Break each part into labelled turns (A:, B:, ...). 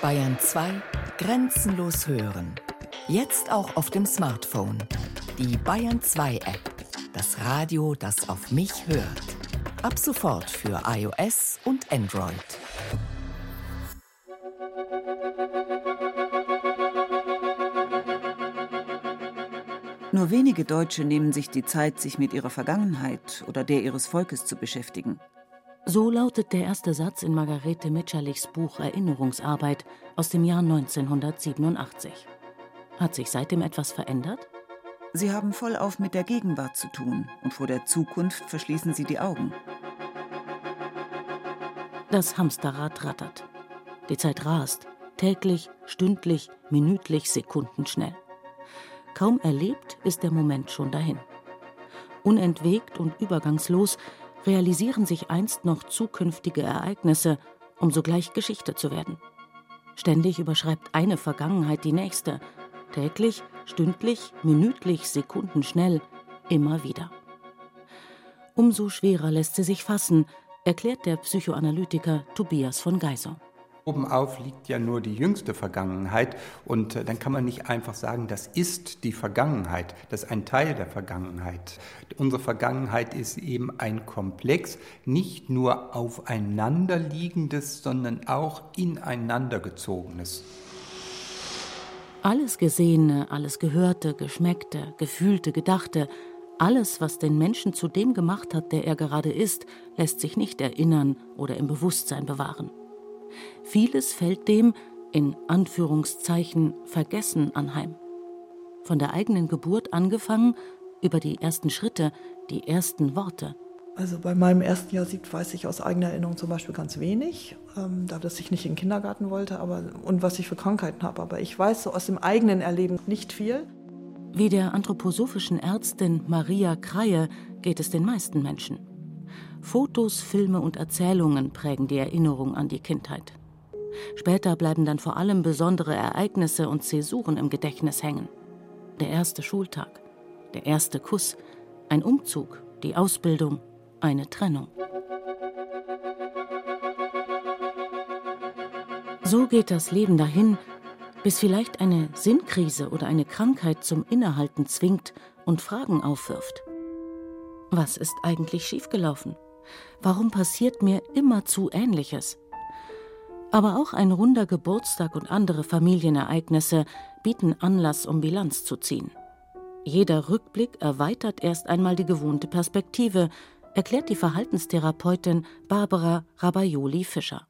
A: Bayern 2 Grenzenlos hören. Jetzt auch auf dem Smartphone. Die Bayern 2 App. Das Radio, das auf mich hört. Ab sofort für iOS und Android.
B: Nur wenige Deutsche nehmen sich die Zeit, sich mit ihrer Vergangenheit oder der ihres Volkes zu beschäftigen.
C: So lautet der erste Satz in Margarete Mitscherlichs Buch Erinnerungsarbeit aus dem Jahr 1987. Hat sich seitdem etwas verändert?
B: Sie haben vollauf mit der Gegenwart zu tun und vor der Zukunft verschließen sie die Augen.
C: Das Hamsterrad rattert. Die Zeit rast, täglich, stündlich, minütlich, sekundenschnell. Kaum erlebt ist der Moment schon dahin. Unentwegt und übergangslos realisieren sich einst noch zukünftige Ereignisse, um sogleich Geschichte zu werden. Ständig überschreibt eine Vergangenheit die nächste, täglich, stündlich, minütlich, sekundenschnell, immer wieder. Umso schwerer lässt sie sich fassen, erklärt der Psychoanalytiker Tobias von Geiser.
D: Obenauf liegt ja nur die jüngste Vergangenheit und äh, dann kann man nicht einfach sagen, das ist die Vergangenheit, das ist ein Teil der Vergangenheit. Unsere Vergangenheit ist eben ein Komplex, nicht nur aufeinanderliegendes, sondern auch ineinandergezogenes.
C: Alles Gesehene, alles Gehörte, Geschmeckte, Gefühlte, Gedachte, alles, was den Menschen zu dem gemacht hat, der er gerade ist, lässt sich nicht erinnern oder im Bewusstsein bewahren. Vieles fällt dem, in Anführungszeichen, Vergessen anheim. Von der eigenen Geburt angefangen, über die ersten Schritte, die ersten Worte.
E: Also bei meinem ersten Jahr Sieb weiß ich aus eigener Erinnerung zum Beispiel ganz wenig, ähm, da dass ich nicht in den Kindergarten wollte aber, und was ich für Krankheiten habe. Aber ich weiß so aus dem eigenen Erleben nicht viel.
C: Wie der anthroposophischen Ärztin Maria Kreie geht es den meisten Menschen. Fotos, Filme und Erzählungen prägen die Erinnerung an die Kindheit. Später bleiben dann vor allem besondere Ereignisse und Zäsuren im Gedächtnis hängen. Der erste Schultag, der erste Kuss, ein Umzug, die Ausbildung, eine Trennung. So geht das Leben dahin, bis vielleicht eine Sinnkrise oder eine Krankheit zum Innehalten zwingt und Fragen aufwirft. Was ist eigentlich schiefgelaufen? Warum passiert mir immerzu Ähnliches? Aber auch ein runder Geburtstag und andere Familienereignisse bieten Anlass, um Bilanz zu ziehen. Jeder Rückblick erweitert erst einmal die gewohnte Perspektive, erklärt die Verhaltenstherapeutin Barbara Rabaioli-Fischer.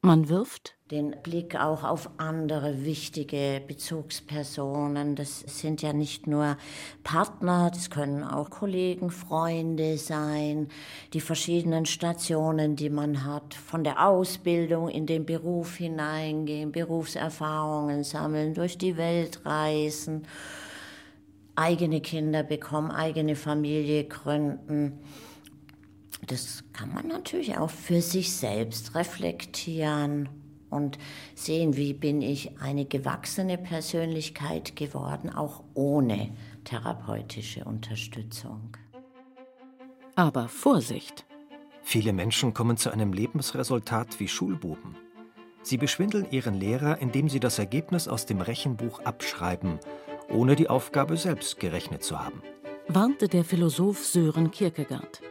C: Man wirft
F: den Blick auch auf andere wichtige Bezugspersonen. Das sind ja nicht nur Partner, das können auch Kollegen, Freunde sein, die verschiedenen Stationen, die man hat, von der Ausbildung in den Beruf hineingehen, Berufserfahrungen sammeln, durch die Welt reisen, eigene Kinder bekommen, eigene Familie gründen. Das kann man natürlich auch für sich selbst reflektieren und sehen, wie bin ich eine gewachsene Persönlichkeit geworden, auch ohne therapeutische Unterstützung.
C: Aber Vorsicht!
G: Viele Menschen kommen zu einem Lebensresultat wie Schulbuben. Sie beschwindeln ihren Lehrer, indem sie das Ergebnis aus dem Rechenbuch abschreiben, ohne die Aufgabe selbst gerechnet zu haben.
C: Warnte der Philosoph Sören Kierkegaard.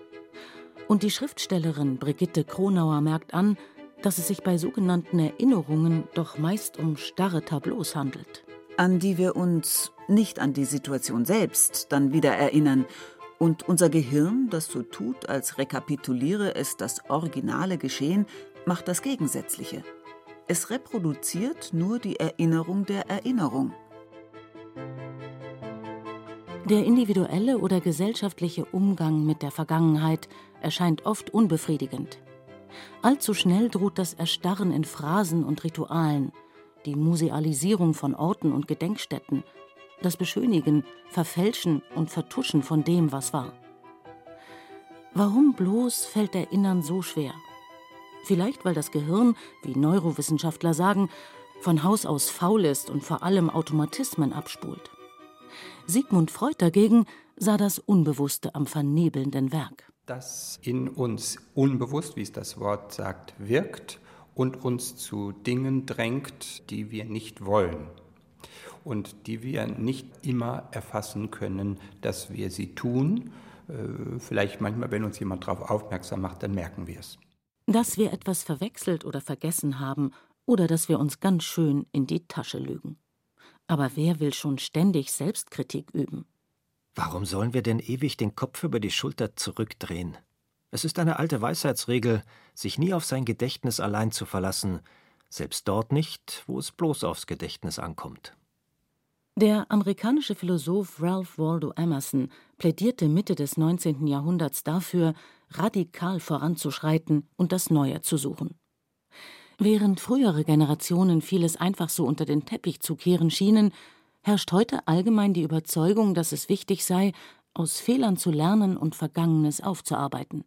C: Und die Schriftstellerin Brigitte Kronauer merkt an, dass es sich bei sogenannten Erinnerungen doch meist um starre Tableaus handelt.
B: An die wir uns nicht an die Situation selbst dann wieder erinnern. Und unser Gehirn, das so tut, als rekapituliere es das originale Geschehen, macht das Gegensätzliche. Es reproduziert nur die Erinnerung der Erinnerung.
C: Der individuelle oder gesellschaftliche Umgang mit der Vergangenheit erscheint oft unbefriedigend. Allzu schnell droht das Erstarren in Phrasen und Ritualen, die Musealisierung von Orten und Gedenkstätten, das Beschönigen, Verfälschen und Vertuschen von dem, was war. Warum bloß fällt Erinnern so schwer? Vielleicht, weil das Gehirn, wie Neurowissenschaftler sagen, von Haus aus faul ist und vor allem Automatismen abspult. Sigmund Freud dagegen sah das Unbewusste am vernebelnden Werk
D: das in uns unbewusst, wie es das Wort sagt, wirkt und uns zu Dingen drängt, die wir nicht wollen und die wir nicht immer erfassen können, dass wir sie tun. Äh, vielleicht manchmal, wenn uns jemand darauf aufmerksam macht, dann merken wir es.
C: Dass wir etwas verwechselt oder vergessen haben oder dass wir uns ganz schön in die Tasche lügen. Aber wer will schon ständig Selbstkritik üben?
G: Warum sollen wir denn ewig den Kopf über die Schulter zurückdrehen? Es ist eine alte Weisheitsregel, sich nie auf sein Gedächtnis allein zu verlassen, selbst dort nicht, wo es bloß aufs Gedächtnis ankommt.
C: Der amerikanische Philosoph Ralph Waldo Emerson plädierte Mitte des 19. Jahrhunderts dafür, radikal voranzuschreiten und das Neue zu suchen. Während frühere Generationen vieles einfach so unter den Teppich zu kehren schienen, herrscht heute allgemein die Überzeugung, dass es wichtig sei, aus Fehlern zu lernen und Vergangenes aufzuarbeiten.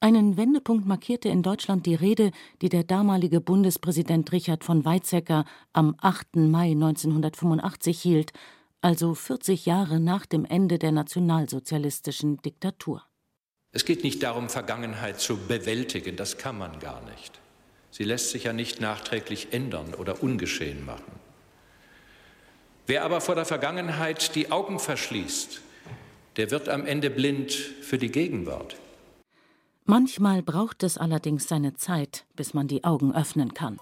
C: Einen Wendepunkt markierte in Deutschland die Rede, die der damalige Bundespräsident Richard von Weizsäcker am 8. Mai 1985 hielt, also 40 Jahre nach dem Ende der nationalsozialistischen Diktatur.
H: Es geht nicht darum, Vergangenheit zu bewältigen, das kann man gar nicht. Sie lässt sich ja nicht nachträglich ändern oder ungeschehen machen. Wer aber vor der Vergangenheit die Augen verschließt, der wird am Ende blind für die Gegenwart.
C: Manchmal braucht es allerdings seine Zeit, bis man die Augen öffnen kann.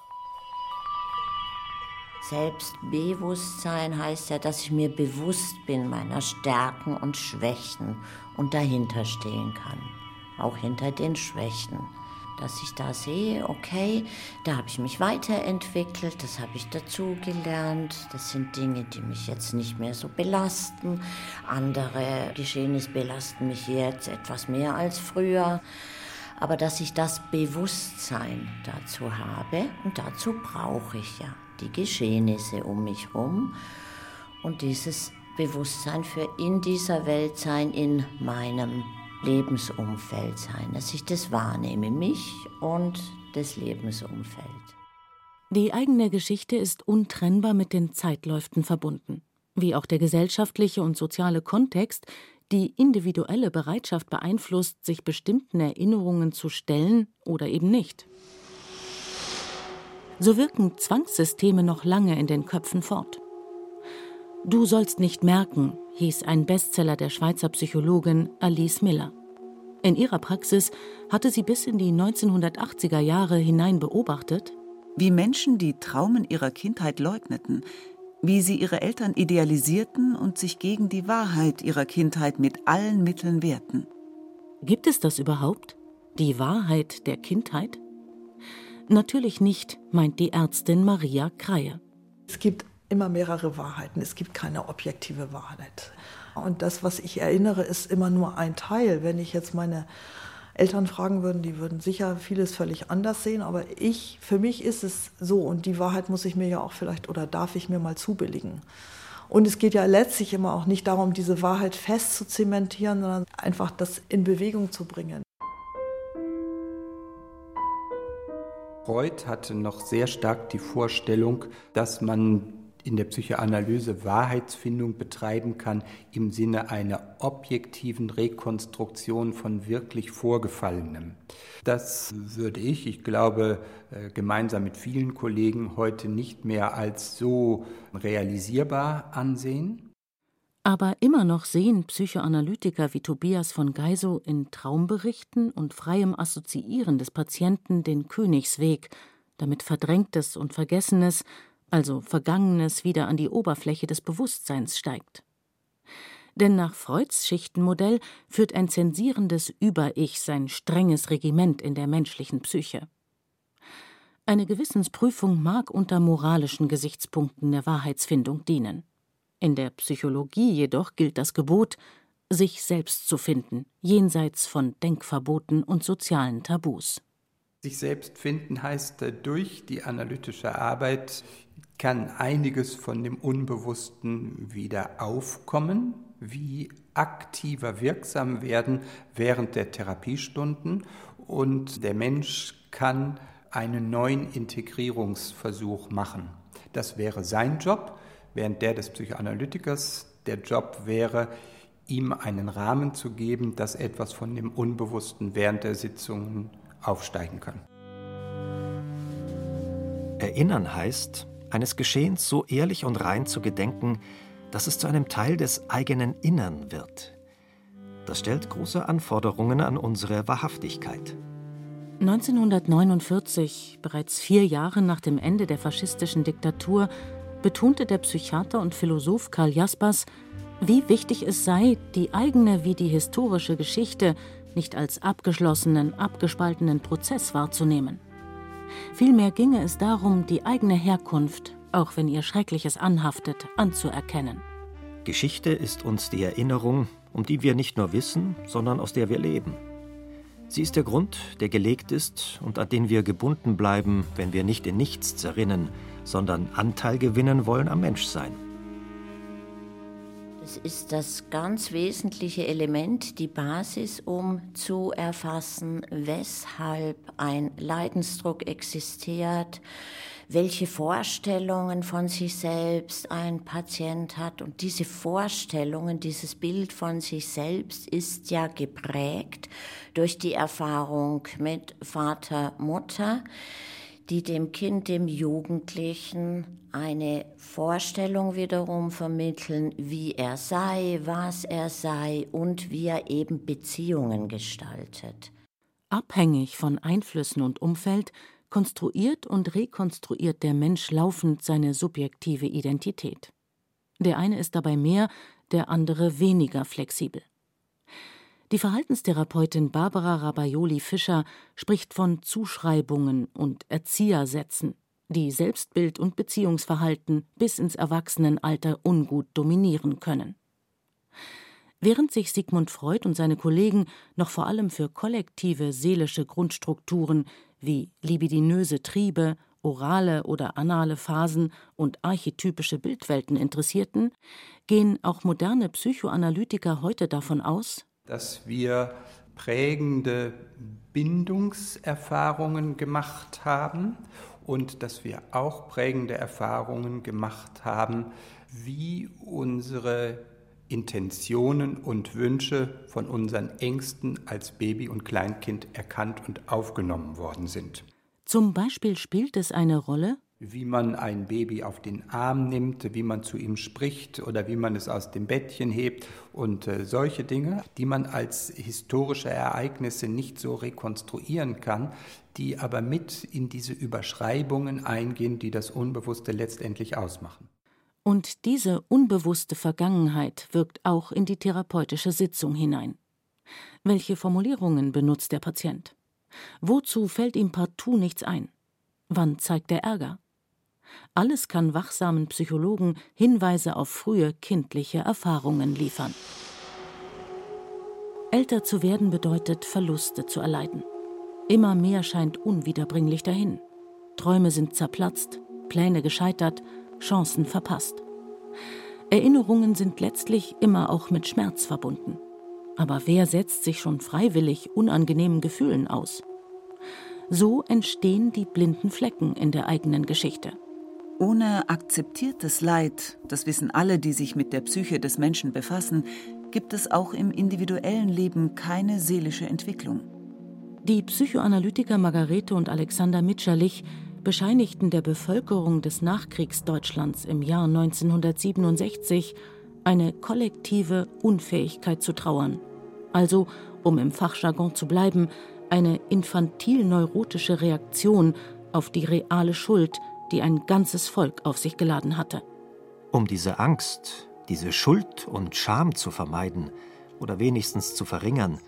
F: Selbstbewusstsein heißt ja, dass ich mir bewusst bin meiner Stärken und Schwächen und dahinter stehen kann, auch hinter den Schwächen dass ich da sehe, okay, da habe ich mich weiterentwickelt, das habe ich dazugelernt, das sind Dinge, die mich jetzt nicht mehr so belasten, andere Geschehnisse belasten mich jetzt etwas mehr als früher, aber dass ich das Bewusstsein dazu habe und dazu brauche ich ja die Geschehnisse um mich herum und dieses Bewusstsein für in dieser Welt sein, in meinem Lebensumfeld sein, dass ich das wahrnehme, mich und das Lebensumfeld.
C: Die eigene Geschichte ist untrennbar mit den Zeitläuften verbunden, wie auch der gesellschaftliche und soziale Kontext die individuelle Bereitschaft beeinflusst, sich bestimmten Erinnerungen zu stellen oder eben nicht. So wirken Zwangssysteme noch lange in den Köpfen fort. Du sollst nicht merken, hieß ein Bestseller der Schweizer Psychologin Alice Miller. In ihrer Praxis hatte sie bis in die 1980er Jahre hinein beobachtet,
B: wie Menschen die Traumen ihrer Kindheit leugneten, wie sie ihre Eltern idealisierten und sich gegen die Wahrheit ihrer Kindheit mit allen Mitteln wehrten.
C: Gibt es das überhaupt? Die Wahrheit der Kindheit? Natürlich nicht, meint die Ärztin Maria Kreie.
E: Es gibt immer mehrere Wahrheiten. Es gibt keine objektive Wahrheit. Und das, was ich erinnere, ist immer nur ein Teil. Wenn ich jetzt meine Eltern fragen würden, die würden sicher vieles völlig anders sehen. Aber ich, für mich ist es so. Und die Wahrheit muss ich mir ja auch vielleicht oder darf ich mir mal zubilligen. Und es geht ja letztlich immer auch nicht darum, diese Wahrheit fest zu zementieren, sondern einfach das in Bewegung zu bringen.
D: Freud hatte noch sehr stark die Vorstellung, dass man in der Psychoanalyse Wahrheitsfindung betreiben kann im Sinne einer objektiven Rekonstruktion von wirklich Vorgefallenem. Das würde ich, ich glaube, äh, gemeinsam mit vielen Kollegen heute nicht mehr als so realisierbar ansehen.
C: Aber immer noch sehen Psychoanalytiker wie Tobias von Geisow in Traumberichten und freiem Assoziieren des Patienten den Königsweg, damit Verdrängtes und Vergessenes also Vergangenes wieder an die Oberfläche des Bewusstseins steigt. Denn nach Freuds Schichtenmodell führt ein zensierendes Über-Ich sein strenges Regiment in der menschlichen Psyche. Eine Gewissensprüfung mag unter moralischen Gesichtspunkten der Wahrheitsfindung dienen. In der Psychologie jedoch gilt das Gebot, sich selbst zu finden, jenseits von Denkverboten und sozialen Tabus.
D: Sich selbst finden heißt durch die analytische Arbeit kann einiges von dem Unbewussten wieder aufkommen, wie aktiver wirksam werden während der Therapiestunden. Und der Mensch kann einen neuen Integrierungsversuch machen. Das wäre sein Job, während der des Psychoanalytikers. Der Job wäre, ihm einen Rahmen zu geben, dass etwas von dem Unbewussten während der Sitzungen aufsteigen kann.
G: Erinnern heißt, eines Geschehens so ehrlich und rein zu gedenken, dass es zu einem Teil des eigenen Innern wird. Das stellt große Anforderungen an unsere Wahrhaftigkeit.
C: 1949, bereits vier Jahre nach dem Ende der faschistischen Diktatur, betonte der Psychiater und Philosoph Karl Jaspers, wie wichtig es sei, die eigene wie die historische Geschichte nicht als abgeschlossenen, abgespaltenen Prozess wahrzunehmen. Vielmehr ginge es darum, die eigene Herkunft, auch wenn ihr Schreckliches anhaftet, anzuerkennen.
G: Geschichte ist uns die Erinnerung, um die wir nicht nur wissen, sondern aus der wir leben. Sie ist der Grund, der gelegt ist und an den wir gebunden bleiben, wenn wir nicht in nichts zerrinnen, sondern Anteil gewinnen wollen am Menschsein.
F: Es ist das ganz wesentliche Element, die Basis, um zu erfassen, weshalb ein Leidensdruck existiert, welche Vorstellungen von sich selbst ein Patient hat. Und diese Vorstellungen, dieses Bild von sich selbst ist ja geprägt durch die Erfahrung mit Vater, Mutter die dem Kind, dem Jugendlichen eine Vorstellung wiederum vermitteln, wie er sei, was er sei und wie er eben Beziehungen gestaltet.
C: Abhängig von Einflüssen und Umfeld konstruiert und rekonstruiert der Mensch laufend seine subjektive Identität. Der eine ist dabei mehr, der andere weniger flexibel. Die Verhaltenstherapeutin Barbara Rabaioli-Fischer spricht von Zuschreibungen und Erziehersätzen, die Selbstbild und Beziehungsverhalten bis ins Erwachsenenalter ungut dominieren können. Während sich Sigmund Freud und seine Kollegen noch vor allem für kollektive seelische Grundstrukturen wie libidinöse Triebe, orale oder anale Phasen und archetypische Bildwelten interessierten, gehen auch moderne Psychoanalytiker heute davon aus,
D: dass wir prägende Bindungserfahrungen gemacht haben und dass wir auch prägende Erfahrungen gemacht haben, wie unsere Intentionen und Wünsche von unseren Ängsten als Baby und Kleinkind erkannt und aufgenommen worden sind.
C: Zum Beispiel spielt es eine Rolle,
D: wie man ein Baby auf den Arm nimmt, wie man zu ihm spricht oder wie man es aus dem Bettchen hebt und äh, solche Dinge, die man als historische Ereignisse nicht so rekonstruieren kann, die aber mit in diese Überschreibungen eingehen, die das Unbewusste letztendlich ausmachen.
C: Und diese unbewusste Vergangenheit wirkt auch in die therapeutische Sitzung hinein. Welche Formulierungen benutzt der Patient? Wozu fällt ihm partout nichts ein? Wann zeigt er Ärger? Alles kann wachsamen Psychologen Hinweise auf frühe kindliche Erfahrungen liefern. Älter zu werden bedeutet, Verluste zu erleiden. Immer mehr scheint unwiederbringlich dahin. Träume sind zerplatzt, Pläne gescheitert, Chancen verpasst. Erinnerungen sind letztlich immer auch mit Schmerz verbunden. Aber wer setzt sich schon freiwillig unangenehmen Gefühlen aus? So entstehen die blinden Flecken in der eigenen Geschichte.
B: Ohne akzeptiertes Leid, das wissen alle, die sich mit der Psyche des Menschen befassen, gibt es auch im individuellen Leben keine seelische Entwicklung.
C: Die Psychoanalytiker Margarete und Alexander Mitscherlich bescheinigten der Bevölkerung des Nachkriegsdeutschlands im Jahr 1967 eine kollektive Unfähigkeit zu trauern. Also, um im Fachjargon zu bleiben, eine infantil-neurotische Reaktion auf die reale Schuld, die ein ganzes Volk auf sich geladen hatte.
G: Um diese Angst, diese Schuld und Scham zu vermeiden oder wenigstens zu verringern,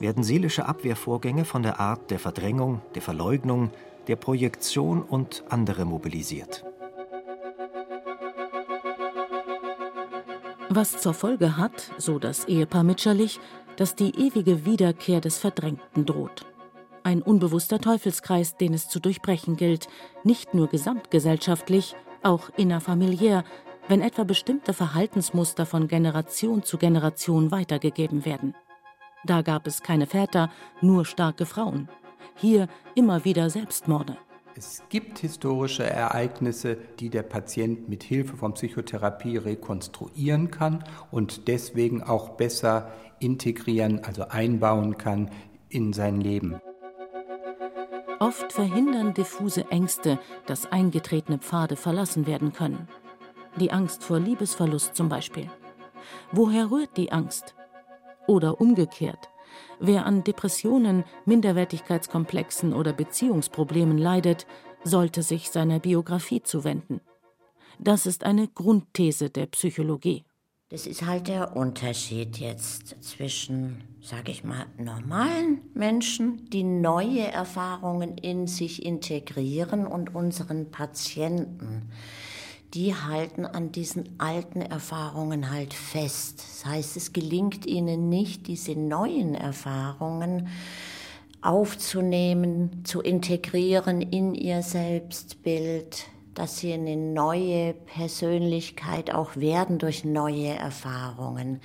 G: werden seelische Abwehrvorgänge von der Art der Verdrängung, der Verleugnung, der Projektion und andere mobilisiert.
C: Was zur Folge hat, so das Ehepaar Mitscherlich, dass die ewige Wiederkehr des Verdrängten droht ein unbewusster Teufelskreis, den es zu durchbrechen gilt, nicht nur gesamtgesellschaftlich, auch innerfamiliär, wenn etwa bestimmte Verhaltensmuster von Generation zu Generation weitergegeben werden. Da gab es keine Väter, nur starke Frauen. Hier immer wieder Selbstmorde.
D: Es gibt historische Ereignisse, die der Patient mit Hilfe von Psychotherapie rekonstruieren kann und deswegen auch besser integrieren, also einbauen kann in sein Leben.
C: Oft verhindern diffuse Ängste, dass eingetretene Pfade verlassen werden können. Die Angst vor Liebesverlust zum Beispiel. Woher rührt die Angst? Oder umgekehrt, wer an Depressionen, Minderwertigkeitskomplexen oder Beziehungsproblemen leidet, sollte sich seiner Biografie zuwenden. Das ist eine Grundthese der Psychologie.
F: Das ist halt der Unterschied jetzt zwischen, sage ich mal, normalen Menschen, die neue Erfahrungen in sich integrieren und unseren Patienten. Die halten an diesen alten Erfahrungen halt fest. Das heißt, es gelingt ihnen nicht, diese neuen Erfahrungen aufzunehmen, zu integrieren in ihr Selbstbild, dass sie eine neue Persönlichkeit auch werden durch neue Erfahrungen.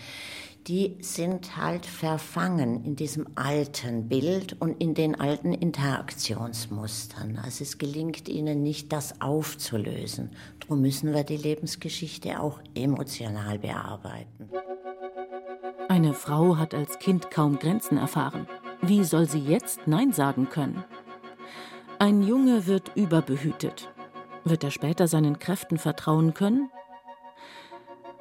F: Die sind halt verfangen in diesem alten Bild und in den alten Interaktionsmustern. Also es gelingt ihnen nicht, das aufzulösen. Darum müssen wir die Lebensgeschichte auch emotional bearbeiten.
C: Eine Frau hat als Kind kaum Grenzen erfahren. Wie soll sie jetzt Nein sagen können? Ein Junge wird überbehütet. Wird er später seinen Kräften vertrauen können?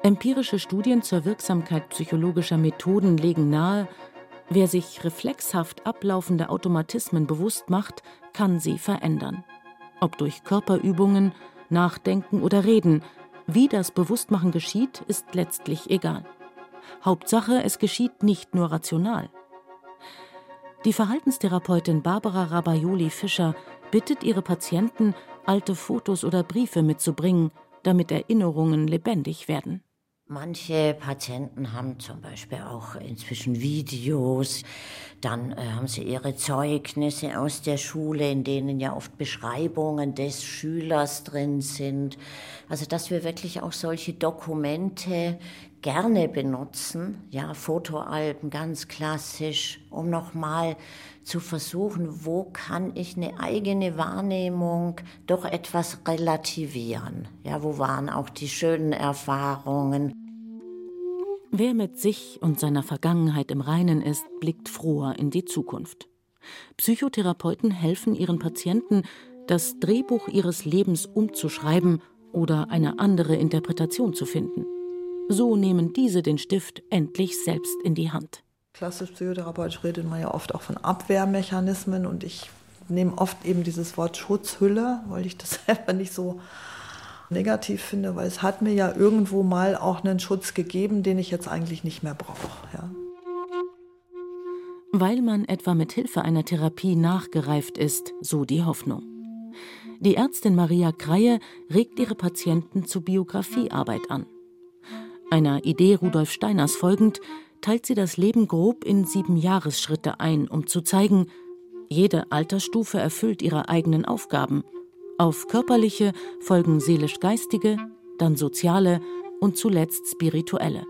C: Empirische Studien zur Wirksamkeit psychologischer Methoden legen nahe, wer sich reflexhaft ablaufende Automatismen bewusst macht, kann sie verändern. Ob durch Körperübungen, Nachdenken oder Reden, wie das Bewusstmachen geschieht, ist letztlich egal. Hauptsache, es geschieht nicht nur rational. Die Verhaltenstherapeutin Barbara Rabaioli-Fischer bittet ihre Patienten, alte Fotos oder Briefe mitzubringen, damit Erinnerungen lebendig werden.
F: Manche Patienten haben zum Beispiel auch inzwischen Videos, dann äh, haben sie ihre Zeugnisse aus der Schule, in denen ja oft Beschreibungen des Schülers drin sind. Also dass wir wirklich auch solche Dokumente gerne benutzen, ja, Fotoalben ganz klassisch, um nochmal zu versuchen, wo kann ich eine eigene Wahrnehmung doch etwas relativieren. Ja, wo waren auch die schönen Erfahrungen.
C: Wer mit sich und seiner Vergangenheit im Reinen ist, blickt froher in die Zukunft. Psychotherapeuten helfen ihren Patienten, das Drehbuch ihres Lebens umzuschreiben oder eine andere Interpretation zu finden. So nehmen diese den Stift endlich selbst in die Hand.
E: Klassisch psychotherapeutisch redet man ja oft auch von Abwehrmechanismen und ich nehme oft eben dieses Wort Schutzhülle, weil ich das selber nicht so negativ finde, weil es hat mir ja irgendwo mal auch einen Schutz gegeben, den ich jetzt eigentlich nicht mehr brauche. Ja.
C: Weil man etwa mit Hilfe einer Therapie nachgereift ist, so die Hoffnung. Die Ärztin Maria Kreie regt ihre Patienten zu Biografiearbeit an. Einer Idee Rudolf Steiners folgend, teilt sie das Leben grob in sieben Jahresschritte ein, um zu zeigen, jede Altersstufe erfüllt ihre eigenen Aufgaben. Auf körperliche folgen seelisch-geistige, dann soziale und zuletzt spirituelle.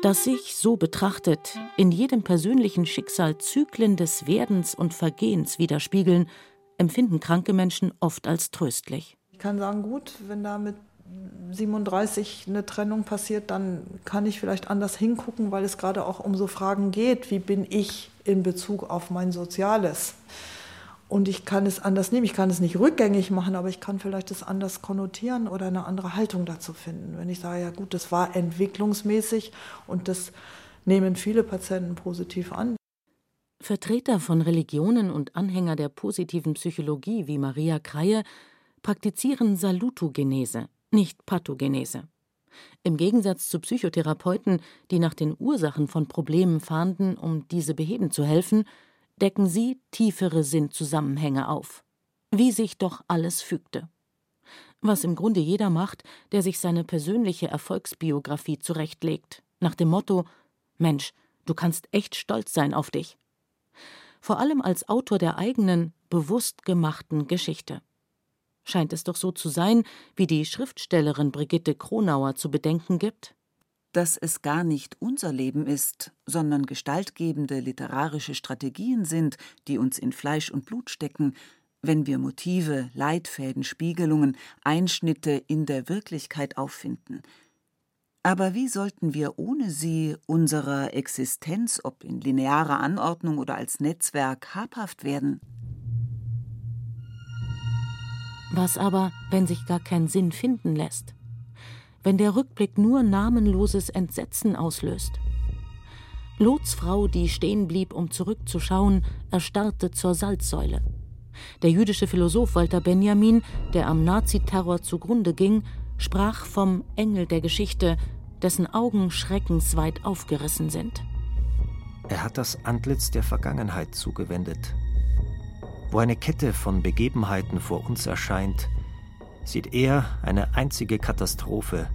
C: Dass sich, so betrachtet, in jedem persönlichen Schicksal Zyklen des Werdens und Vergehens widerspiegeln, empfinden kranke Menschen oft als tröstlich.
E: Ich kann sagen, gut, wenn da mit 37 eine Trennung passiert, dann kann ich vielleicht anders hingucken, weil es gerade auch um so Fragen geht, wie bin ich in Bezug auf mein Soziales. Und ich kann es anders nehmen, ich kann es nicht rückgängig machen, aber ich kann vielleicht es anders konnotieren oder eine andere Haltung dazu finden. Wenn ich sage, ja gut, das war entwicklungsmäßig und das nehmen viele Patienten positiv an.
C: Vertreter von Religionen und Anhänger der positiven Psychologie wie Maria Kreie praktizieren Salutogenese, nicht Pathogenese. Im Gegensatz zu Psychotherapeuten, die nach den Ursachen von Problemen fahnden, um diese beheben zu helfen, decken sie tiefere Sinnzusammenhänge auf. Wie sich doch alles fügte. Was im Grunde jeder macht, der sich seine persönliche Erfolgsbiografie zurechtlegt, nach dem Motto: Mensch, du kannst echt stolz sein auf dich. Vor allem als Autor der eigenen, bewusst gemachten Geschichte scheint es doch so zu sein, wie die Schriftstellerin Brigitte Kronauer zu bedenken gibt?
B: Dass es gar nicht unser Leben ist, sondern gestaltgebende literarische Strategien sind, die uns in Fleisch und Blut stecken, wenn wir Motive, Leitfäden, Spiegelungen, Einschnitte in der Wirklichkeit auffinden. Aber wie sollten wir ohne sie unserer Existenz, ob in linearer Anordnung oder als Netzwerk, habhaft werden?
C: Was aber, wenn sich gar kein Sinn finden lässt? Wenn der Rückblick nur namenloses Entsetzen auslöst? Lots Frau, die stehen blieb, um zurückzuschauen, erstarrte zur Salzsäule. Der jüdische Philosoph Walter Benjamin, der am Naziterror zugrunde ging, sprach vom Engel der Geschichte, dessen Augen schreckensweit aufgerissen sind.
G: Er hat das Antlitz der Vergangenheit zugewendet. Wo eine Kette von Begebenheiten vor uns erscheint, sieht er eine einzige Katastrophe,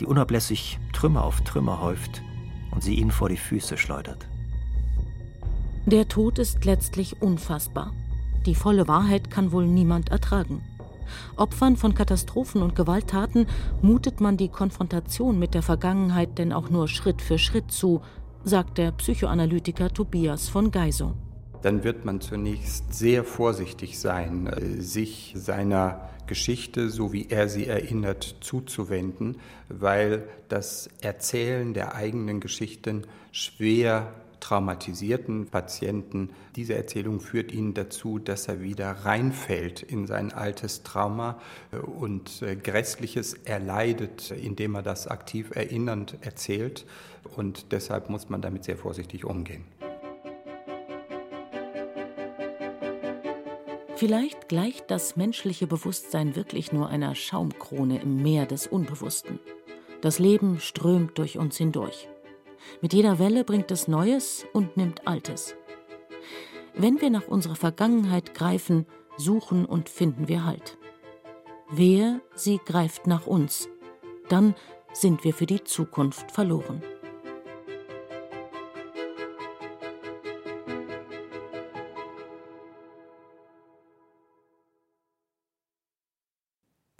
G: die unablässig Trümmer auf Trümmer häuft und sie ihn vor die Füße schleudert.
C: Der Tod ist letztlich unfassbar. Die volle Wahrheit kann wohl niemand ertragen. Opfern von Katastrophen und Gewalttaten mutet man die Konfrontation mit der Vergangenheit denn auch nur Schritt für Schritt zu, sagt der Psychoanalytiker Tobias von Geiso.
D: Dann wird man zunächst sehr vorsichtig sein, äh, sich seiner Geschichte, so wie er sie erinnert, zuzuwenden, weil das Erzählen der eigenen Geschichten schwer traumatisierten Patienten, diese Erzählung führt ihn dazu, dass er wieder reinfällt in sein altes Trauma äh, und äh, Grässliches erleidet, indem er das aktiv erinnernd erzählt. Und deshalb muss man damit sehr vorsichtig umgehen.
C: Vielleicht gleicht das menschliche Bewusstsein wirklich nur einer Schaumkrone im Meer des Unbewussten. Das Leben strömt durch uns hindurch. Mit jeder Welle bringt es Neues und nimmt Altes. Wenn wir nach unserer Vergangenheit greifen, suchen und finden wir Halt. Wer sie greift nach uns, dann sind wir für die Zukunft verloren.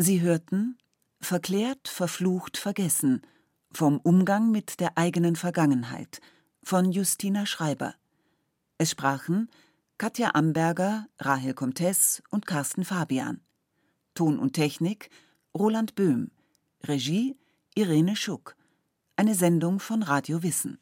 B: Sie hörten Verklärt, verflucht, vergessen vom Umgang mit der eigenen Vergangenheit von Justina Schreiber. Es sprachen Katja Amberger, Rahel Comtes und Carsten Fabian. Ton und Technik Roland Böhm. Regie Irene Schuck. Eine Sendung von Radio Wissen.